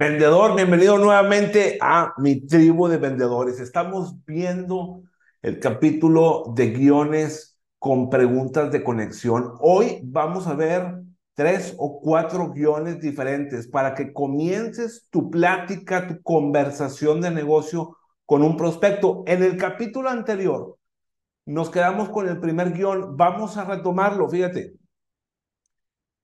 Vendedor, bienvenido nuevamente a mi tribu de vendedores. Estamos viendo el capítulo de guiones con preguntas de conexión. Hoy vamos a ver tres o cuatro guiones diferentes para que comiences tu plática, tu conversación de negocio con un prospecto. En el capítulo anterior nos quedamos con el primer guion. Vamos a retomarlo, fíjate.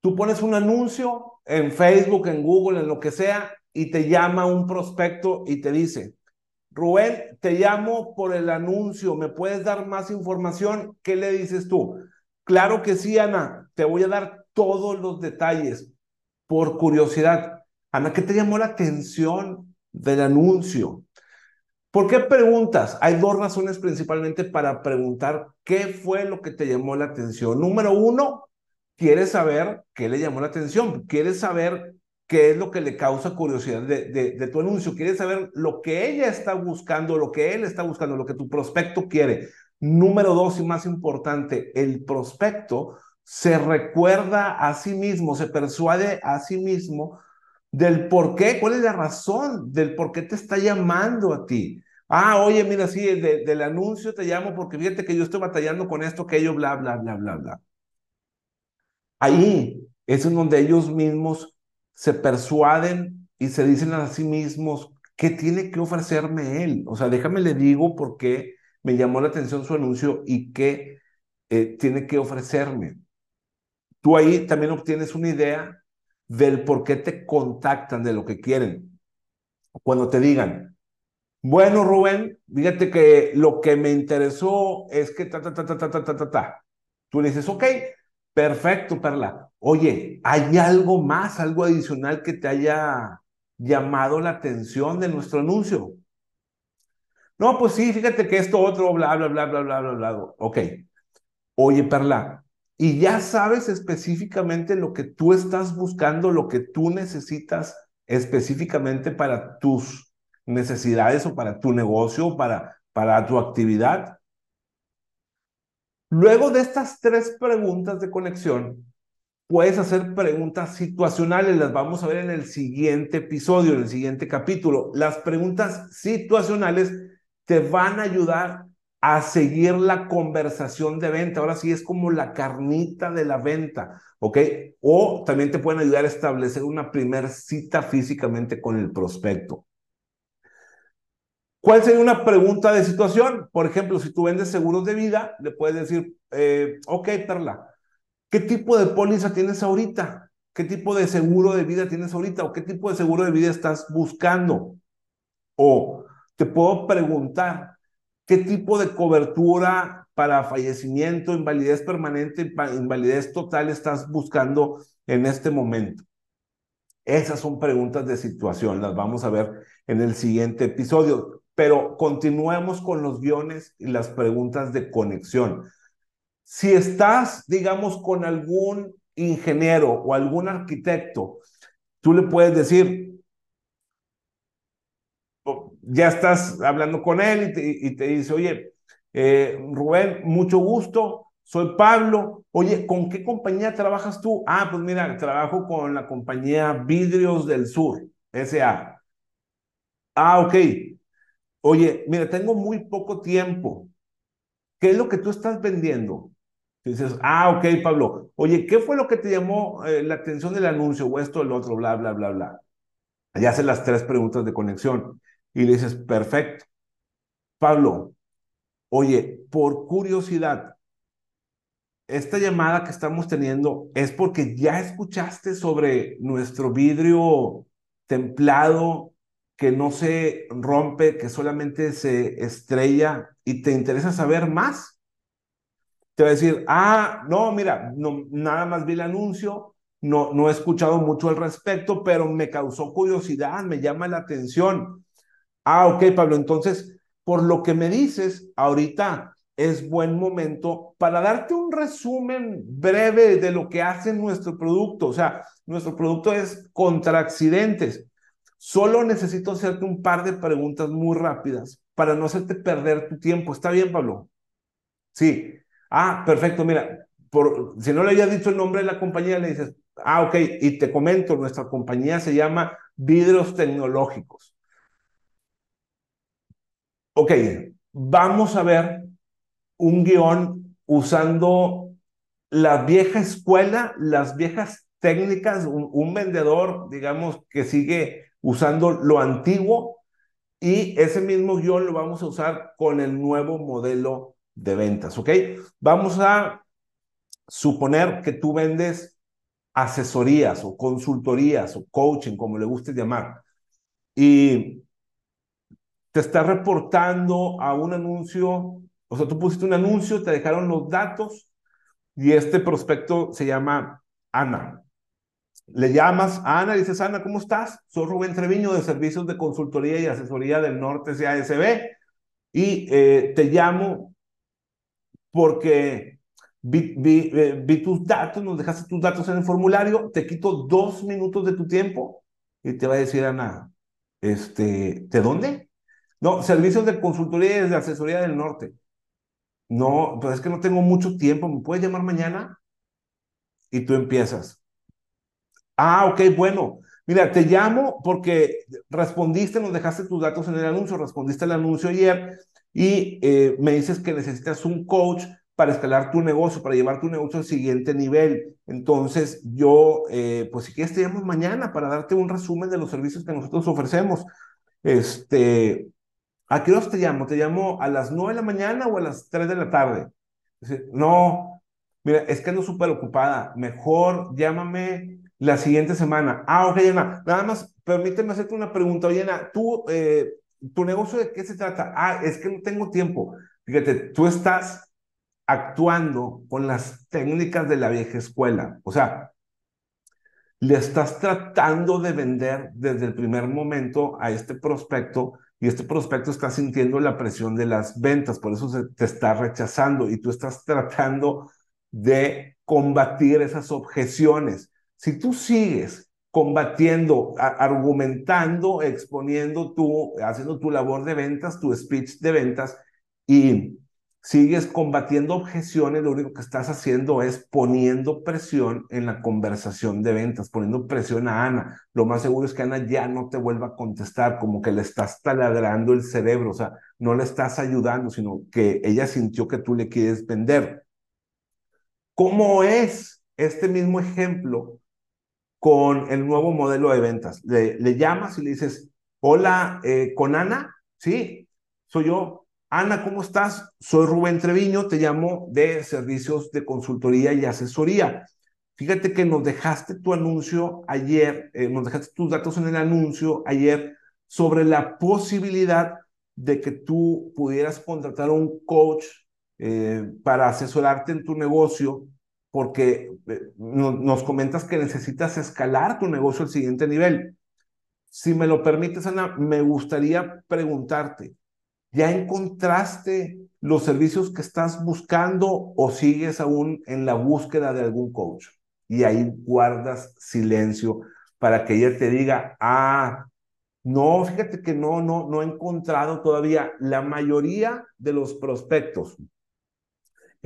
Tú pones un anuncio en Facebook, en Google, en lo que sea, y te llama un prospecto y te dice, Rubén, te llamo por el anuncio, ¿me puedes dar más información? ¿Qué le dices tú? Claro que sí, Ana, te voy a dar todos los detalles por curiosidad. Ana, ¿qué te llamó la atención del anuncio? ¿Por qué preguntas? Hay dos razones principalmente para preguntar qué fue lo que te llamó la atención. Número uno, quieres saber qué le llamó la atención, quieres saber qué es lo que le causa curiosidad de, de, tu anuncio, quieres saber lo que ella está buscando, lo que él está buscando, lo que tu prospecto quiere. Número dos y más importante, el prospecto se recuerda a sí mismo, se persuade a sí mismo del por qué, cuál es la razón del por qué te está llamando a ti. Ah, oye, mira, sí, del anuncio te llamo porque fíjate que yo estoy batallando con esto, que ello, bla, bla, bla, bla, bla. Ahí es en donde ellos mismos se persuaden y se dicen a sí mismos, ¿qué tiene que ofrecerme él? O sea, déjame le digo por qué me llamó la atención su anuncio y qué eh, tiene que ofrecerme. Tú ahí también obtienes una idea del por qué te contactan, de lo que quieren. Cuando te digan, bueno, Rubén, fíjate que lo que me interesó es que ta, ta, ta, ta, ta, ta, ta, ta, ta. Tú le dices, ok, Perfecto, Perla. Oye, ¿hay algo más, algo adicional que te haya llamado la atención de nuestro anuncio? No, pues sí, fíjate que esto otro, bla, bla, bla, bla, bla, bla, bla. Ok. Oye, Perla, y ya sabes específicamente lo que tú estás buscando, lo que tú necesitas específicamente para tus necesidades o para tu negocio, para, para tu actividad. Luego de estas tres preguntas de conexión, puedes hacer preguntas situacionales, las vamos a ver en el siguiente episodio, en el siguiente capítulo. Las preguntas situacionales te van a ayudar a seguir la conversación de venta. Ahora sí es como la carnita de la venta, ¿ok? O también te pueden ayudar a establecer una primera cita físicamente con el prospecto. ¿Cuál sería una pregunta de situación? Por ejemplo, si tú vendes seguros de vida, le puedes decir, eh, ok, Perla, ¿qué tipo de póliza tienes ahorita? ¿Qué tipo de seguro de vida tienes ahorita? ¿O qué tipo de seguro de vida estás buscando? O te puedo preguntar, ¿qué tipo de cobertura para fallecimiento, invalidez permanente, invalidez total estás buscando en este momento? Esas son preguntas de situación, las vamos a ver en el siguiente episodio. Pero continuemos con los guiones y las preguntas de conexión. Si estás, digamos, con algún ingeniero o algún arquitecto, tú le puedes decir, ya estás hablando con él y te, dice, oye, eh, Rubén, mucho gusto, soy Pablo. Oye, ¿con qué compañía trabajas tú? Ah, pues mira, trabajo con la compañía Vidrios del Sur, SA. Ah, ok. Oye, mira, tengo muy poco tiempo. ¿Qué es lo que tú estás vendiendo? dices, ah, ok, Pablo. Oye, ¿qué fue lo que te llamó eh, la atención del anuncio o esto o el otro, bla, bla, bla, bla? Ya hace las tres preguntas de conexión y le dices, perfecto. Pablo, oye, por curiosidad, esta llamada que estamos teniendo es porque ya escuchaste sobre nuestro vidrio templado que no se rompe, que solamente se estrella y te interesa saber más. Te va a decir, ah, no, mira, no, nada más vi el anuncio, no, no he escuchado mucho al respecto, pero me causó curiosidad, me llama la atención. Ah, ok, Pablo, entonces, por lo que me dices, ahorita es buen momento para darte un resumen breve de lo que hace nuestro producto. O sea, nuestro producto es contra accidentes. Solo necesito hacerte un par de preguntas muy rápidas para no hacerte perder tu tiempo. ¿Está bien, Pablo? Sí. Ah, perfecto. Mira, si no le había dicho el nombre de la compañía, le dices, Ah, ok, y te comento, nuestra compañía se llama Vidrios Tecnológicos. Ok, vamos a ver un guion usando la vieja escuela, las viejas técnicas, un, vendedor, digamos, que sigue usando lo antiguo y ese mismo guion lo vamos a usar con el nuevo modelo de ventas, ¿ok? Vamos a suponer que tú vendes asesorías o consultorías o coaching, como le guste llamar, y te está reportando a un anuncio, o sea, tú pusiste un anuncio, te dejaron los datos y este prospecto se llama Ana. Le llamas a Ana dices, Ana, ¿cómo estás? Soy Rubén Treviño de Servicios de Consultoría y Asesoría del Norte CASB y eh, te llamo porque eh, vi, tus datos, nos dejaste tus datos en el formulario, te quito dos minutos de tu tiempo y te va a decir Ana, este, ¿de dónde? No, servicios de consultoría y asesoría del norte. No, pues es que no tengo mucho tiempo, ¿me puedes llamar mañana? Y tú empiezas. Ah, ok, bueno. Mira, te llamo porque respondiste, nos dejaste tus datos en el anuncio, respondiste el anuncio ayer y eh, me dices que necesitas un coach para escalar tu negocio, para llevar tu negocio al siguiente nivel. Entonces, yo, eh, pues si quieres, te llamo mañana para darte un resumen de los servicios que nosotros ofrecemos. Este, ¿A qué hora te llamo? ¿Te llamo a las 9 de la mañana o a las 3 de la tarde? no, mira, es que ando súper ocupada. Mejor llámame la siguiente semana. Ah, ok, Ana. Nada más, permíteme hacerte una pregunta. Oye, tú, eh, ¿tu negocio de qué se trata? Ah, es que no tengo tiempo. Fíjate, tú estás actuando con las técnicas de la vieja escuela. O sea, le estás tratando de vender desde el primer momento a este prospecto y este prospecto está sintiendo la presión de las ventas, por eso se te está rechazando y tú estás tratando de combatir esas objeciones. Si tú sigues combatiendo, argumentando, exponiendo tú, haciendo tu labor de ventas, tu speech de ventas y sigues combatiendo objeciones, lo único que estás haciendo es poniendo presión en la conversación de ventas, poniendo presión a Ana. Lo más seguro es que Ana ya no te vuelva a contestar, como que le estás taladrando el cerebro, o sea, no le estás ayudando, sino que ella sintió que tú le quieres vender. ¿Cómo es este mismo ejemplo con el nuevo modelo de ventas? Le, llamas y le dices, hola, eh, ¿con Ana? Sí, soy yo Ana, ¿cómo estás? Soy Rubén Treviño, te llamo de servicios de consultoría y asesoría. Fíjate que nos dejaste tu anuncio ayer, eh, nos dejaste tus datos en el anuncio ayer sobre la posibilidad de que tú pudieras contratar a un coach eh, para asesorarte en tu negocio, porque eh, nos comentas que necesitas escalar tu negocio al siguiente nivel. Si me lo permites, Ana, me gustaría preguntarte, ¿Ya encontraste los servicios que estás buscando o sigues aún en la búsqueda de algún coach? Y ahí guardas silencio para que ella te diga, ah, no, fíjate que no, no, no he encontrado todavía la mayoría de los prospectos.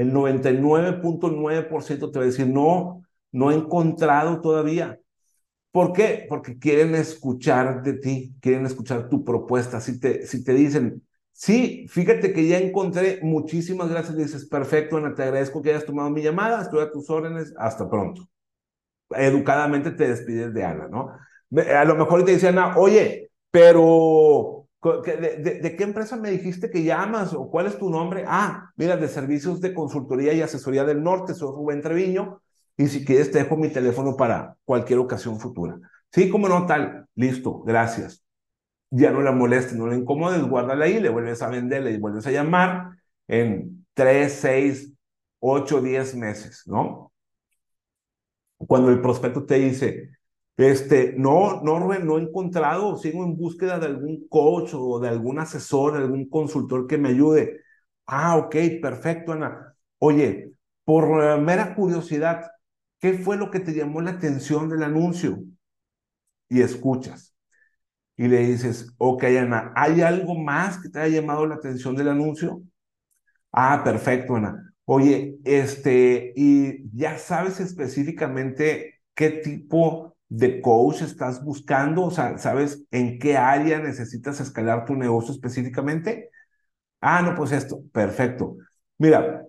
El 99.9% te va a decir, no, no he encontrado todavía. ¿Por qué? Porque quieren escuchar de ti, quieren escuchar tu propuesta. Si te, si te dicen, Sí, fíjate que ya encontré. Muchísimas gracias. Dices, perfecto, Ana, te agradezco que hayas tomado mi llamada. Estoy a tus órdenes. Hasta pronto. Educadamente te despides de Ana, ¿no? A lo mejor te dice Ana, oye, pero ¿de, qué empresa me dijiste que llamas o cuál es tu nombre? Ah, mira, de servicios de consultoría y asesoría del norte. Soy Rubén Treviño. Y si quieres, te dejo mi teléfono para cualquier ocasión futura. Sí, como no, tal. Listo, gracias ya no la molestes, no la incomodes, guárdala ahí, le vuelves a vender, le vuelves a llamar en 3, 6, 8, 10 meses, ¿no? Cuando el prospecto te dice, este, no, no, no he encontrado, sigo en búsqueda de algún coach o de algún asesor, algún consultor que me ayude. Ah, ok, perfecto, Ana. Oye, por mera curiosidad, ¿qué fue lo que te llamó la atención del anuncio? Y escuchas y le dices, ok, Ana, ¿hay algo más que te haya llamado la atención del anuncio? Ah, perfecto, Ana. Oye, este, y ya sabes específicamente qué tipo de coach estás buscando, o sea, ¿sabes en qué área necesitas escalar tu negocio específicamente? Ah, no, pues esto, perfecto. Mira,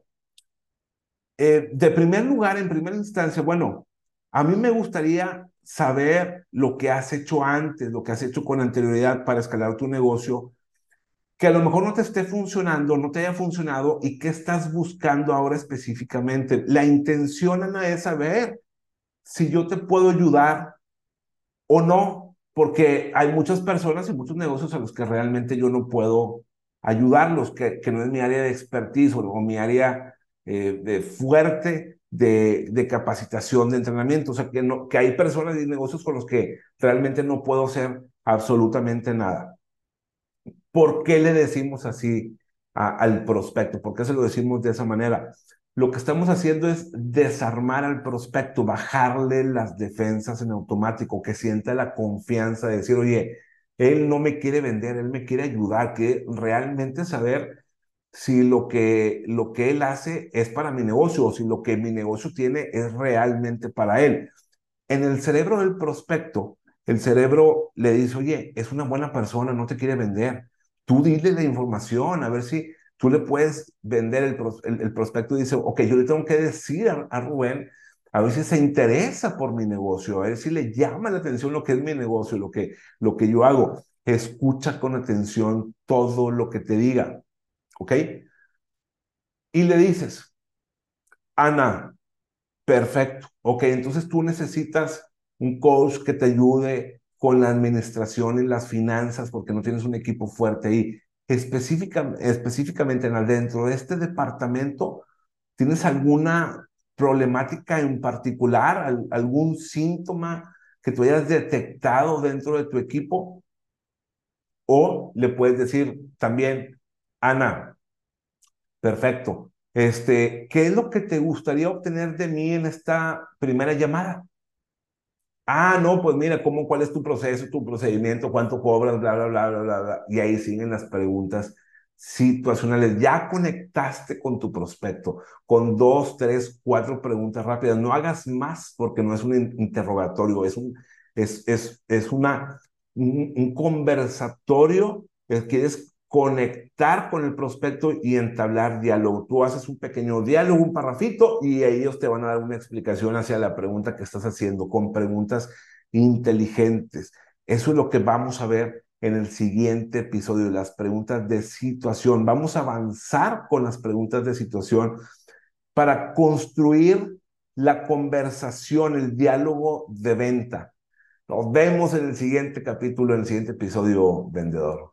eh, de primer lugar, en primera instancia, bueno, a mí me gustaría saber lo que has hecho antes, lo que has hecho con anterioridad para escalar tu negocio, que a lo mejor no te esté funcionando, no te haya funcionado y qué estás buscando ahora específicamente. La intención, Ana, es saber si yo te puedo ayudar o no, porque hay muchas personas y muchos negocios a los que realmente yo no puedo ayudarlos, que, que no es mi área de expertise o, mi área eh, de fuerte de, de, capacitación, de entrenamiento. O sea, que, no, que hay personas y negocios con los que realmente no puedo hacer absolutamente nada. ¿Por qué le decimos así al prospecto? ¿Por qué se lo decimos de esa manera? Lo que estamos haciendo es desarmar al prospecto, bajarle las defensas en automático, que sienta la confianza de decir, oye, él no me quiere vender, él me quiere ayudar, que realmente saber si lo que, lo que él hace es para mi negocio o si lo que mi negocio tiene es realmente para él. En el cerebro del prospecto, el cerebro le dice, oye, es una buena persona, no te quiere vender. Tú dile la información, a ver si tú le puedes vender el, el, prospecto y dice, ok, yo le tengo que decir a, Rubén, a ver si se interesa por mi negocio, a ver si le llama la atención lo que es mi negocio, lo que, lo que yo hago. Escucha con atención todo lo que te diga, ¿ok? Y le dices, Ana, perfecto, ok, entonces tú necesitas un coach que te ayude con la administración y las finanzas porque no tienes un equipo fuerte ahí específicamente en dentro de este departamento, ¿tienes alguna problemática en particular, algún síntoma que tú hayas detectado dentro de tu equipo? O le puedes decir también, Ana, perfecto, este, ¿qué es lo que te gustaría obtener de mí en esta primera llamada? Ah, no, pues mira, ¿cómo, ¿cuál es tu proceso, tu procedimiento, cuánto cobras, bla, bla, bla, bla, bla, bla? Y ahí siguen las preguntas situacionales. Ya conectaste con tu prospecto con dos, tres, cuatro preguntas rápidas. No hagas más porque no es un interrogatorio, es un, es, es, es una, un, un conversatorio. Quieres conectar con el prospecto y entablar diálogo. Tú haces un pequeño diálogo, un parrafito, y ellos te van a dar una explicación hacia la pregunta que estás haciendo, con preguntas inteligentes. Eso es lo que vamos a ver en el siguiente episodio, las preguntas de situación. Vamos a avanzar con las preguntas de situación para construir la conversación, el diálogo de venta. Nos vemos en el siguiente capítulo, en el siguiente episodio, vendedor.